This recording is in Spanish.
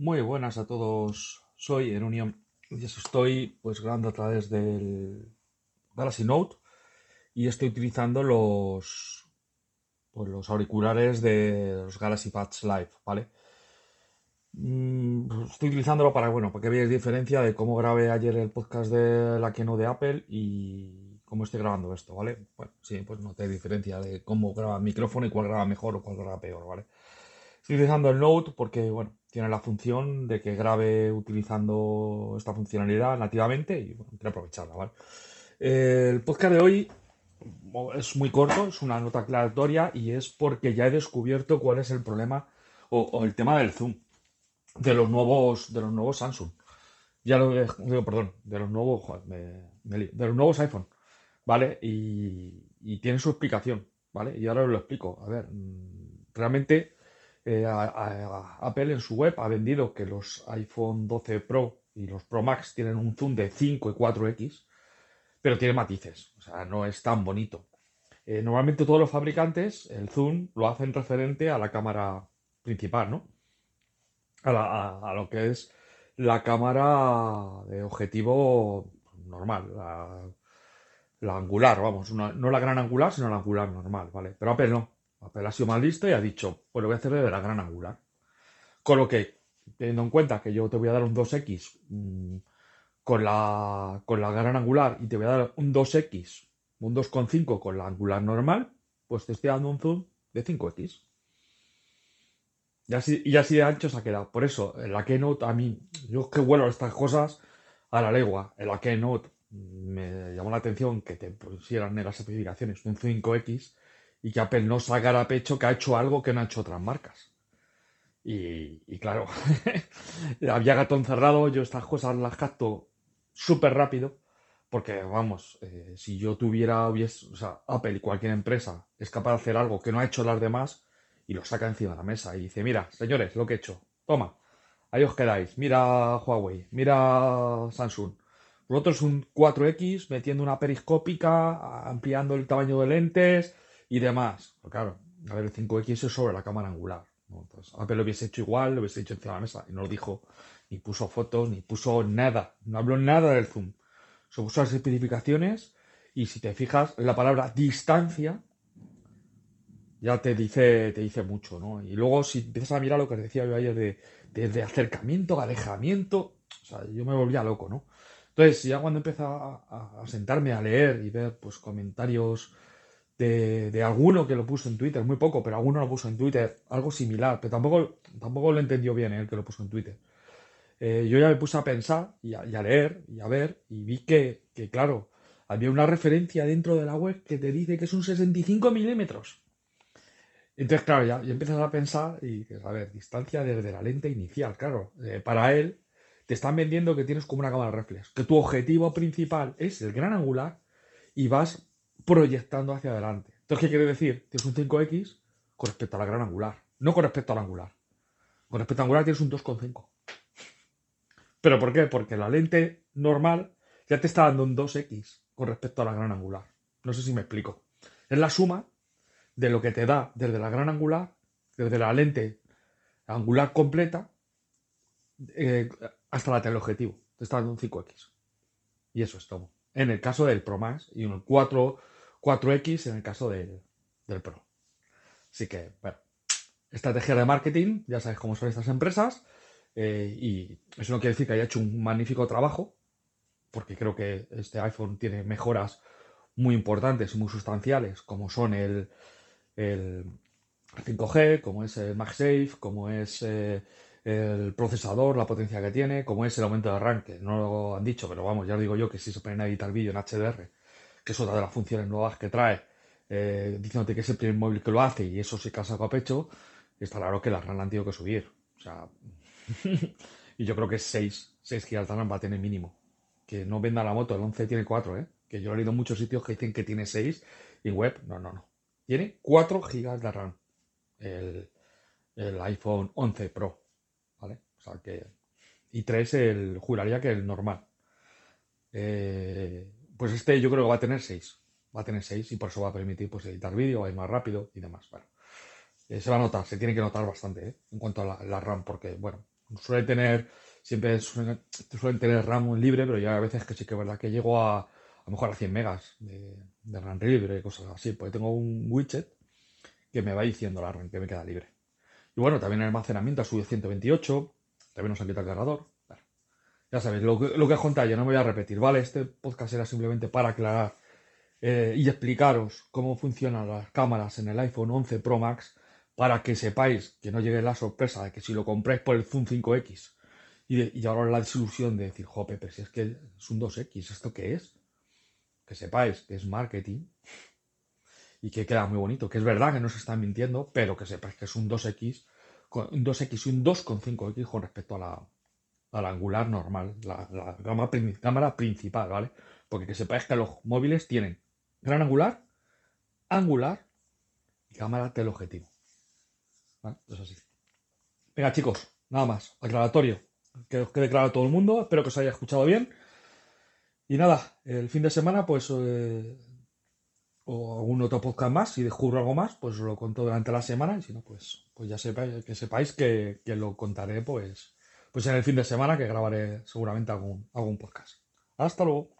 Muy buenas a todos. Soy en Unión y estoy pues grabando a través del Galaxy Note y estoy utilizando los pues, los auriculares de los Galaxy Buds Live, ¿vale? Mm, pues, estoy utilizándolo para bueno, para que veáis diferencia de cómo grabé ayer el podcast de la Keynote de Apple y cómo estoy grabando esto, ¿vale? Bueno, sí, pues no te diferencia de cómo graba el micrófono y cuál graba mejor o cuál graba peor, ¿vale? Estoy utilizando el Note porque, bueno, tiene la función de que grabe utilizando esta funcionalidad nativamente y, bueno, quiero aprovecharla, ¿vale? El podcast de hoy es muy corto, es una nota aclaratoria y es porque ya he descubierto cuál es el problema o, el tema del zoom de los nuevos, de los nuevos Samsung. Ya lo digo, perdón, de los nuevos, de los nuevos iPhone, ¿vale? Y, y tiene su explicación, ¿vale? Y ahora os lo explico. A ver, mm, realmente eh, Apple en su web ha vendido que los iPhone 12 Pro y los Pro Max tienen un zoom de 5 y 4X, pero tiene matices, o sea, no es tan bonito. Eh, normalmente todos los fabricantes el zoom lo hacen referente a la cámara principal, ¿no? A, lo que es la cámara de objetivo normal, la, angular, vamos, no la gran angular, sino la angular normal, ¿vale? Pero Apple no. Apple ha sido más listo y ha dicho, pues lo voy a hacer de la gran angular. Con lo que, teniendo en cuenta que yo te voy a dar un 2X mm, con, la, con la gran angular y te voy a dar un 2X, un 2,5 con la angular normal, pues te estoy dando un zoom de 5X. Y así, y así de ancho se ha quedado. Por eso, en la Keynote, a mí, yo que vuelo estas cosas a la legua. En la Keynote mm, me llamó la atención que te pusieran en las especificaciones un 5X y que Apple no sacara pecho que ha hecho algo que no ha hecho otras marcas. Y, claro, había gato encerrado, yo estas cosas las capto súper rápido, porque vamos, eh, si yo tuviera, hubiese, o sea, Apple y cualquier empresa es capaz de hacer algo que no ha hecho las demás y lo saca encima de la mesa y dice, mira, señores, lo que he hecho, toma, ahí os quedáis, mira Huawei, mira Samsung. Vosotros un 4X metiendo una periscópica, ampliando el tamaño de lentes, y demás. Claro, a ver, el 5X es sobre la cámara angular. Entonces, Apple lo hubiese hecho igual, lo hubiese hecho encima de la mesa. Y no lo dijo, ni puso fotos, ni puso nada. No habló nada del zoom. Se puso las especificaciones y si te fijas, la palabra distancia ya te dice, te dice mucho, ¿no? Y luego si empiezas a mirar lo que decía yo ayer de, de, acercamiento, alejamiento, o sea, yo me volvía loco, ¿no? Entonces, ya cuando empecé a, a sentarme a leer y ver pues comentarios de, alguno que lo puso en Twitter, muy poco, pero alguno lo puso en Twitter, algo similar, pero tampoco, tampoco lo entendió bien el que lo puso en Twitter. Eh, yo ya me puse a pensar y a, leer y a ver y vi que, claro, había una referencia dentro de la web que te dice que es un 65 milímetros. Entonces, claro, ya, empiezas a pensar y a ver, distancia desde la lente inicial, claro. Eh, para él, te están vendiendo que tienes como una cámara reflex, que tu objetivo principal es el gran angular y vas proyectando hacia adelante. Entonces, ¿qué quiere decir? Tienes un 5X con respecto a la gran angular, no con respecto al angular. Con respecto al angular tienes un 2,5. ¿Pero por qué? Porque la lente normal ya te está dando un 2X con respecto a la gran angular. No sé si me explico. Es la suma de lo que te da desde la gran angular, desde la lente angular completa, eh, hasta la teleobjetivo. Te está dando un 5X. Y eso es todo. En el caso del Pro Max y un 4 4X en el caso del, Pro. Así que, bueno, estrategia de marketing, ya sabes cómo son estas empresas, eh, y eso no quiere decir que haya hecho un magnífico trabajo, porque creo que este iPhone tiene mejoras muy importantes y muy sustanciales, como son el, el 5G, como es el MagSafe, como es eh, el procesador, la potencia que tiene, como es el aumento de arranque. No lo han dicho, pero vamos, ya lo digo yo que si se ponen a editar vídeo en HDR que es otra de las funciones nuevas que trae, eh, diciéndote que es el primer móvil que lo hace y eso se casa a pecho, está claro que la RAM la han tenido que subir. O sea, y yo creo que 6, 6 GB de RAM va a tener mínimo. Que no venda la moto, el 11 tiene 4, ¿eh? Que yo he leído muchos sitios que dicen que tiene 6 y web, no, no, no. Tiene 4 GB de RAM el, el iPhone 11 Pro, ¿vale? O sea que... Y 3 el, juraría que el normal. Eh, pues este yo creo que va a tener 6. Va a tener 6 y por eso va a permitir pues, editar vídeo, va a ir más rápido y demás. Bueno, eh, se va a notar, se tiene que notar bastante ¿eh? en cuanto a la, RAM, porque, bueno, Suele tener, siempre suelen, tener RAM libre, pero ya a veces que sí que es verdad que llego a, a lo mejor a 100 megas de, RAM libre, cosas así, porque tengo un widget que me va diciendo la RAM que me queda libre. Y bueno, también el almacenamiento ha subido 128, también nos han quitado el cargador. Ya sabéis, lo que, lo que os conté yo no me voy a repetir, ¿vale? Este podcast era simplemente para aclarar eh, y explicaros cómo funcionan las cámaras en el iPhone 11 Pro Max para que sepáis que no llegue la sorpresa de que si lo compráis por el Zoom 5X y, y ahora la desilusión de decir, jope, pero si es que es un 2X, ¿esto qué es? Que sepáis que es marketing y que queda muy bonito, que es verdad que no se están mintiendo, pero que sepáis que es un 2X, un 2X y un 2,5X con respecto a la, la angular normal, la, cámara, principal, ¿vale? Porque que sepáis que los móviles tienen gran angular, angular y cámara teleobjetivo. ¿Vale? Es así. Venga, chicos, nada más. Aclaratorio. Que os quede claro a todo el mundo. Espero que os haya escuchado bien. Y nada, el fin de semana, pues, eh, o algún otro podcast más, si descubro algo más, pues lo cuento durante la semana. Y si no, pues, pues ya sepáis, que sepáis que, que lo contaré, pues, pues en el fin de semana, que grabaré seguramente algún, algún podcast. Hasta luego.